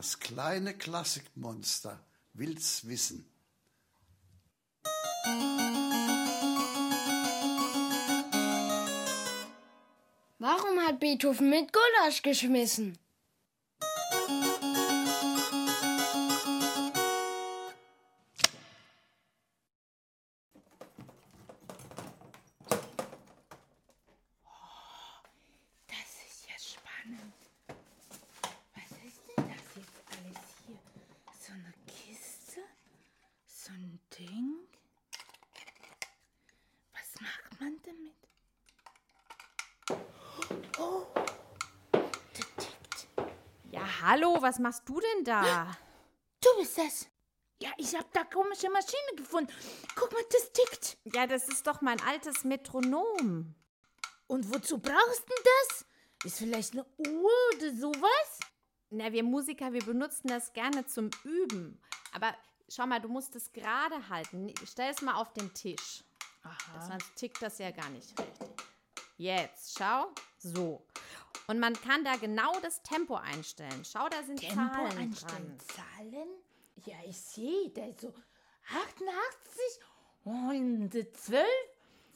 Das kleine Klassikmonster will's wissen. Warum hat Beethoven mit Gulasch geschmissen? Hallo, was machst du denn da? Du bist das. Ja, ich hab da komische Maschine gefunden. Guck mal, das tickt. Ja, das ist doch mein altes Metronom. Und wozu brauchst du das? Ist vielleicht eine Uhr oder sowas? Na, wir Musiker, wir benutzen das gerne zum Üben. Aber schau mal, du musst es gerade halten. Stell es mal auf den Tisch. Aha. Sonst tickt das ja gar nicht richtig. Jetzt, schau. So. Und man kann da genau das Tempo einstellen. Schau, da sind Tempo Zahlen einstellen. dran. Zahlen? Ja, ich sehe, da ist so 88 und 12.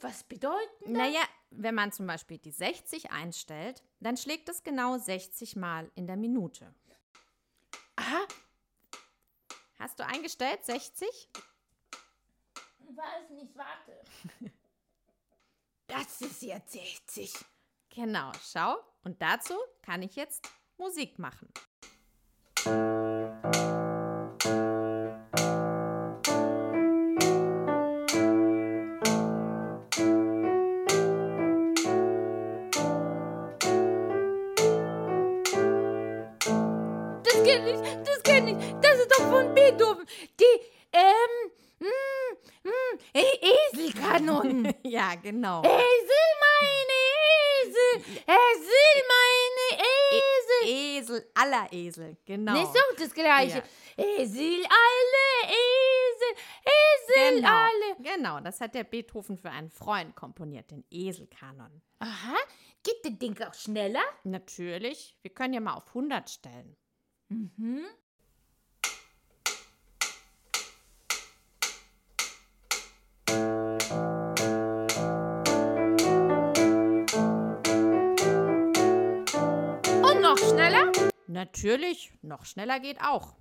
Was bedeuten das? Naja, wenn man zum Beispiel die 60 einstellt, dann schlägt es genau 60 Mal in der Minute. Aha, Hast du eingestellt 60? weiß nicht, warte. Das ist jetzt 60. Genau, schau. Und dazu kann ich jetzt Musik machen. Genau. Esel, meine Esel. Esel, meine Esel. Esel, aller Esel, genau. Nicht so das Gleiche. Esel, alle Esel. Esel, genau. alle. Genau, das hat der Beethoven für einen Freund komponiert, den Eselkanon. Aha, geht das Ding auch schneller? Natürlich, wir können ja mal auf 100 stellen. Mhm. Natürlich, noch schneller geht auch.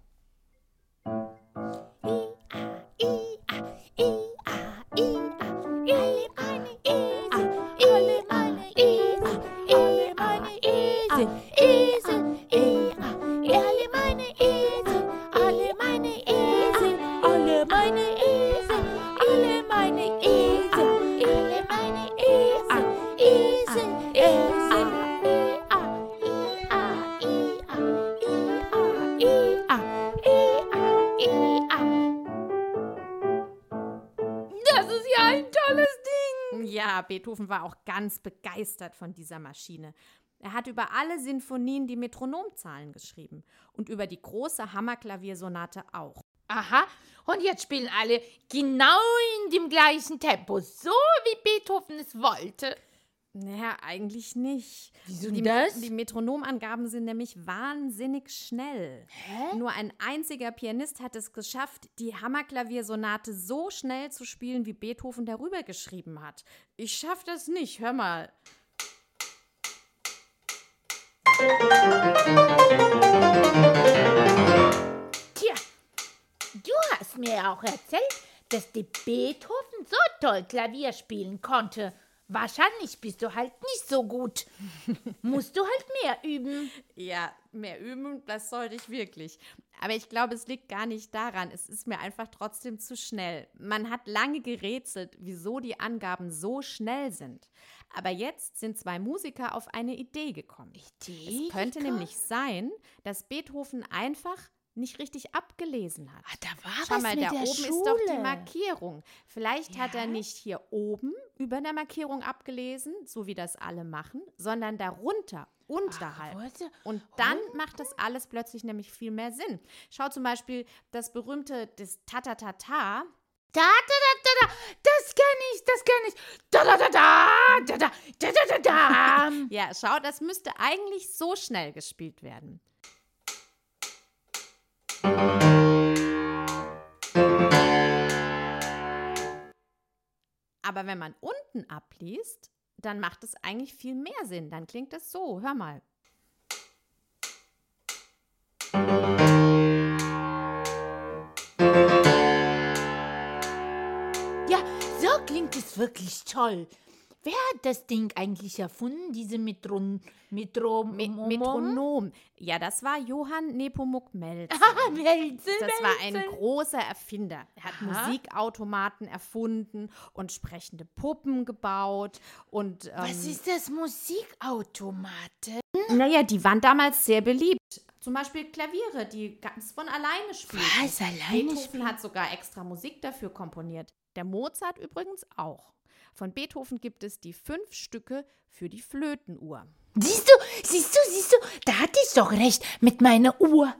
Ja, Beethoven war auch ganz begeistert von dieser Maschine. Er hat über alle Sinfonien die Metronomzahlen geschrieben und über die große Hammerklaviersonate auch. Aha, und jetzt spielen alle genau in dem gleichen Tempo, so wie Beethoven es wollte. Naja, eigentlich nicht. Wieso die, das? Die Metronomangaben sind nämlich wahnsinnig schnell. Hä? Nur ein einziger Pianist hat es geschafft, die Hammerklaviersonate so schnell zu spielen, wie Beethoven darüber geschrieben hat. Ich schaff das nicht, hör mal. Tja, du hast mir auch erzählt, dass die Beethoven so toll Klavier spielen konnte. Wahrscheinlich bist du halt nicht so gut. Musst du halt mehr üben. Ja, mehr üben, das sollte ich wirklich. Aber ich glaube, es liegt gar nicht daran. Es ist mir einfach trotzdem zu schnell. Man hat lange gerätselt, wieso die Angaben so schnell sind. Aber jetzt sind zwei Musiker auf eine Idee gekommen. Idee Es könnte gekommen? nämlich sein, dass Beethoven einfach nicht richtig abgelesen hat. Ah, da war Schau was mal, mit da der oben Schule. ist doch die Markierung. Vielleicht hat er Ja? nicht hier oben über der Markierung abgelesen, so wie das alle machen, sondern darunter, unterhalb. warte. Und dann macht das alles plötzlich nämlich viel mehr Sinn. Schau zum Beispiel das berühmte das Tatatata. Da, da, da, da, da. Das kenn ich, das kenn ich. Da, da, da, da, da, da, da, da, da, da. Ja, schau, das müsste eigentlich so schnell gespielt werden. Aber wenn man unten abliest, dann macht es eigentlich viel mehr Sinn. Dann klingt es so. Hör mal. Ja, so klingt es wirklich toll. Wer hat das Ding eigentlich erfunden, diese Metron Metro Me Metronom. Ja, das war Johann Nepomuk Melzel. Ah, Melzel, Das war ein großer Erfinder. Er hat Aha. Musikautomaten erfunden und sprechende Puppen gebaut. Und, ähm, Was ist das Musikautomate? Naja, die waren damals sehr beliebt. Zum Beispiel Klaviere, die ganz von alleine spielen. Was, alleine Beethoven spielen? hat sogar extra Musik dafür komponiert. Der Mozart übrigens auch. Von Beethoven gibt es die fünf Stücke für die Flötenuhr. Siehst du, siehst du, siehst du, da hatte ich doch recht mit meiner Uhr.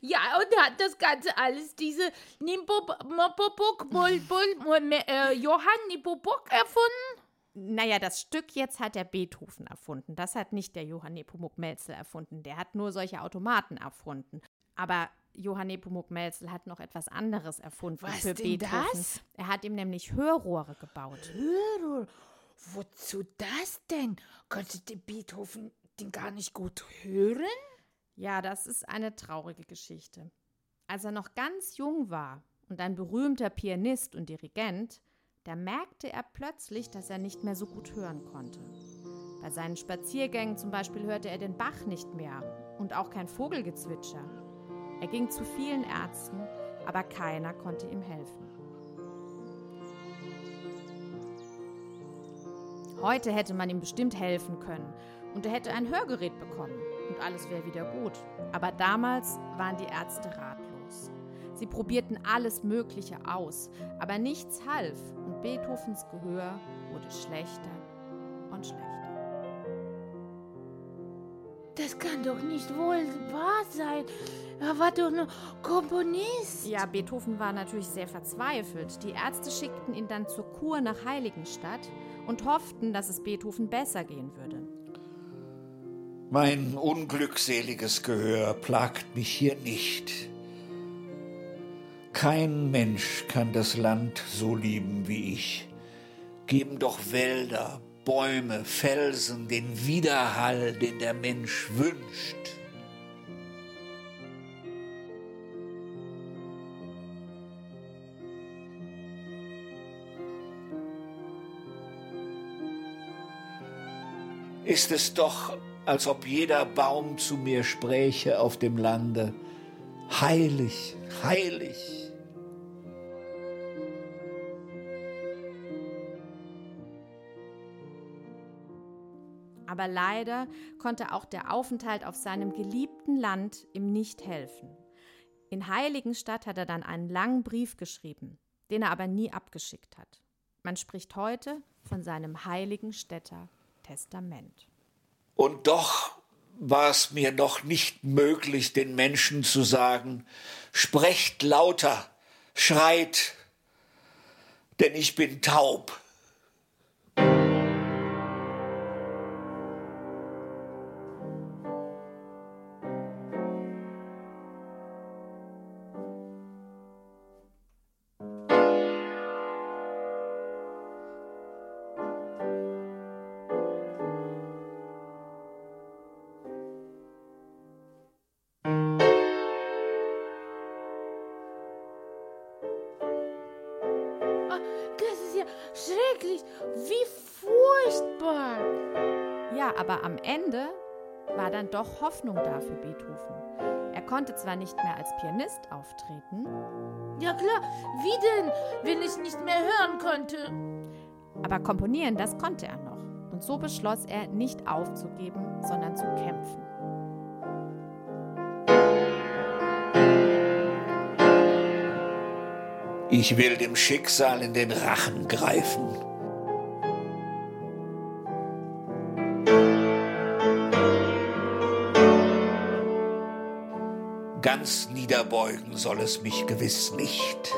Ja, und hat das Ganze alles diese Nimpopok, äh, Johann Nimpopok erfunden? Naja, das Stück jetzt hat der Beethoven erfunden. Das hat nicht der Johann Nepomuk Melzel erfunden. Der hat nur solche Automaten erfunden. Aber Johann Nepomuk Melzel hat noch etwas anderes erfunden Was für denn Beethoven. das? Er hat ihm nämlich Hörrohre gebaut. Hörrohr. Wozu das denn? Konnte der Beethoven den gar nicht gut hören? Ja, das ist eine traurige Geschichte. Als er noch ganz jung war und ein berühmter Pianist und Dirigent, da merkte er plötzlich, dass er nicht mehr so gut hören konnte. Bei seinen Spaziergängen zum Beispiel hörte er den Bach nicht mehr und auch kein Vogelgezwitscher. Er ging zu vielen Ärzten, aber keiner konnte ihm helfen. Heute hätte man ihm bestimmt helfen können und er hätte ein Hörgerät bekommen und alles wäre wieder gut. Aber damals waren die Ärzte ratlos. Sie probierten alles Mögliche aus, aber nichts half und Beethovens Gehör wurde schlechter und schlechter. Das kann doch nicht wohl wahr sein. Er war doch nur Komponist. Ja, Beethoven war natürlich sehr verzweifelt. Die Ärzte schickten ihn dann zur Kur nach Heiligenstadt und hofften, dass es Beethoven besser gehen würde. Mein unglückseliges Gehör plagt mich hier nicht. Kein Mensch kann das Land so lieben wie ich. Geben doch Wälder, Bäume, Felsen den Widerhall, den der Mensch wünscht. Ist es doch, als ob jeder Baum zu mir spräche auf dem Lande. Heilig, heilig. Aber leider konnte auch der Aufenthalt auf seinem geliebten Land ihm nicht helfen. In Heiligenstadt hat er dann einen langen Brief geschrieben, den er aber nie abgeschickt hat. Man spricht heute von seinem Heiligenstädter Testament. Und doch war es mir noch nicht möglich, den Menschen zu sagen, sprecht lauter, schreit, denn ich bin taub. Schrecklich. Wie furchtbar. Ja, aber am Ende war dann doch Hoffnung da für Beethoven. Er konnte zwar nicht mehr als Pianist auftreten, Ja klar, wie denn, wenn ich nicht mehr hören konnte? aber komponieren, das konnte er noch. Und so beschloss er, nicht aufzugeben, sondern zu kämpfen. Ich will dem Schicksal in den Rachen greifen. Ganz niederbeugen soll es mich gewiss nicht.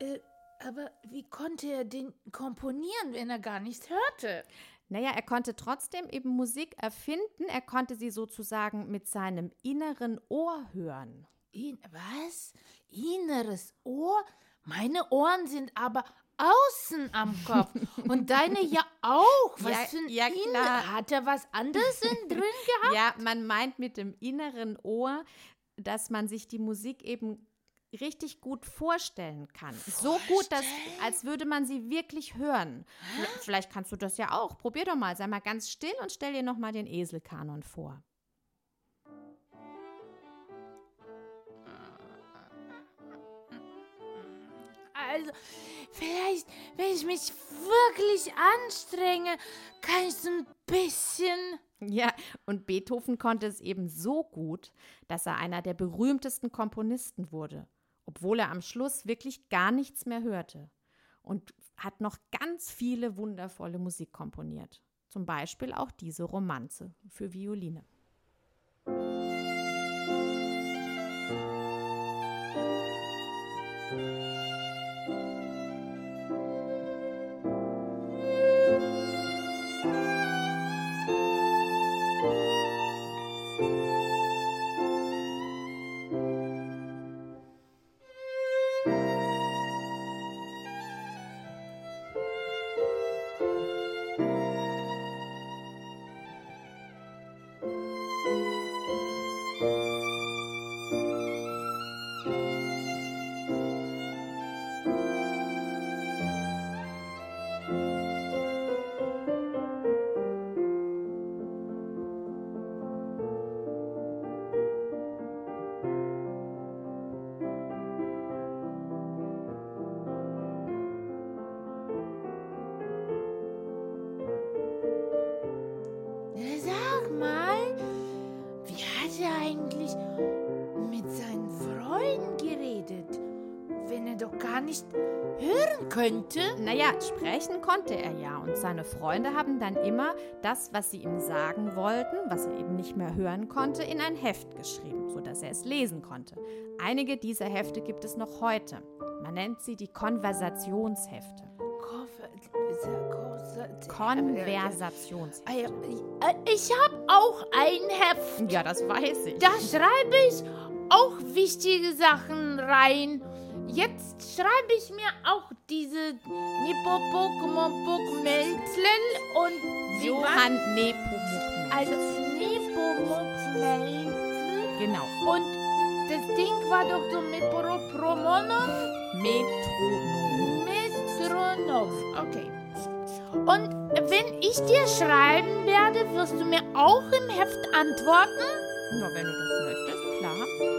Äh, aber wie konnte er den komponieren, wenn er gar nichts hörte? Naja, er konnte trotzdem eben Musik erfinden, er konnte sie sozusagen mit seinem inneren Ohr hören. In, was? Inneres Ohr? Meine Ohren sind aber außen am Kopf. Und deine ja auch. Was Ja, für ein ja, Inner-. Hat er was anderes in drin gehabt? Ja, man meint mit dem inneren Ohr, dass man sich die Musik eben richtig gut vorstellen kann. So gut, dass, als würde man sie wirklich hören. Vielleicht- Vielleicht kannst du das ja auch. Probier doch mal. Sei mal ganz still und stell dir noch mal den Eselkanon vor. Also, vielleicht, wenn ich mich wirklich anstrenge, kann ich so ein bisschen. Ja, und Beethoven konnte es eben so gut, dass er einer der berühmtesten Komponisten wurde, obwohl er am Schluss wirklich gar nichts mehr hörte und hat noch ganz viele wundervolle Musik komponiert. Zum Beispiel auch diese Romanze für Violine. Sag mal, wie hat er eigentlich mit seinen Freunden geredet, wenn er doch gar nicht hören könnte? Naja, sprechen konnte er ja und seine Freunde haben dann immer das, was sie ihm sagen wollten, was er eben nicht mehr hören konnte, in ein Heft geschrieben, sodass er es lesen konnte. Einige dieser Hefte gibt es noch heute. Man nennt sie die Konversationshefte. Konversationshefte. Ja, äh, Ich habe auch ein Heft. Ja, das weiß ich. Da schreibe ich auch wichtige Sachen rein. Jetzt schreibe ich mir auch diese Nepomuk Melzlen und Johann Nepomuk. Also Nepomuk Melzlen. Genau. Und das Ding war doch so mit Pro Promonom. Metronom. Metronom. Okay. Und wenn ich dir schreiben werde, wirst du mir auch im Heft antworten? Ja, wenn du das möchtest, klar.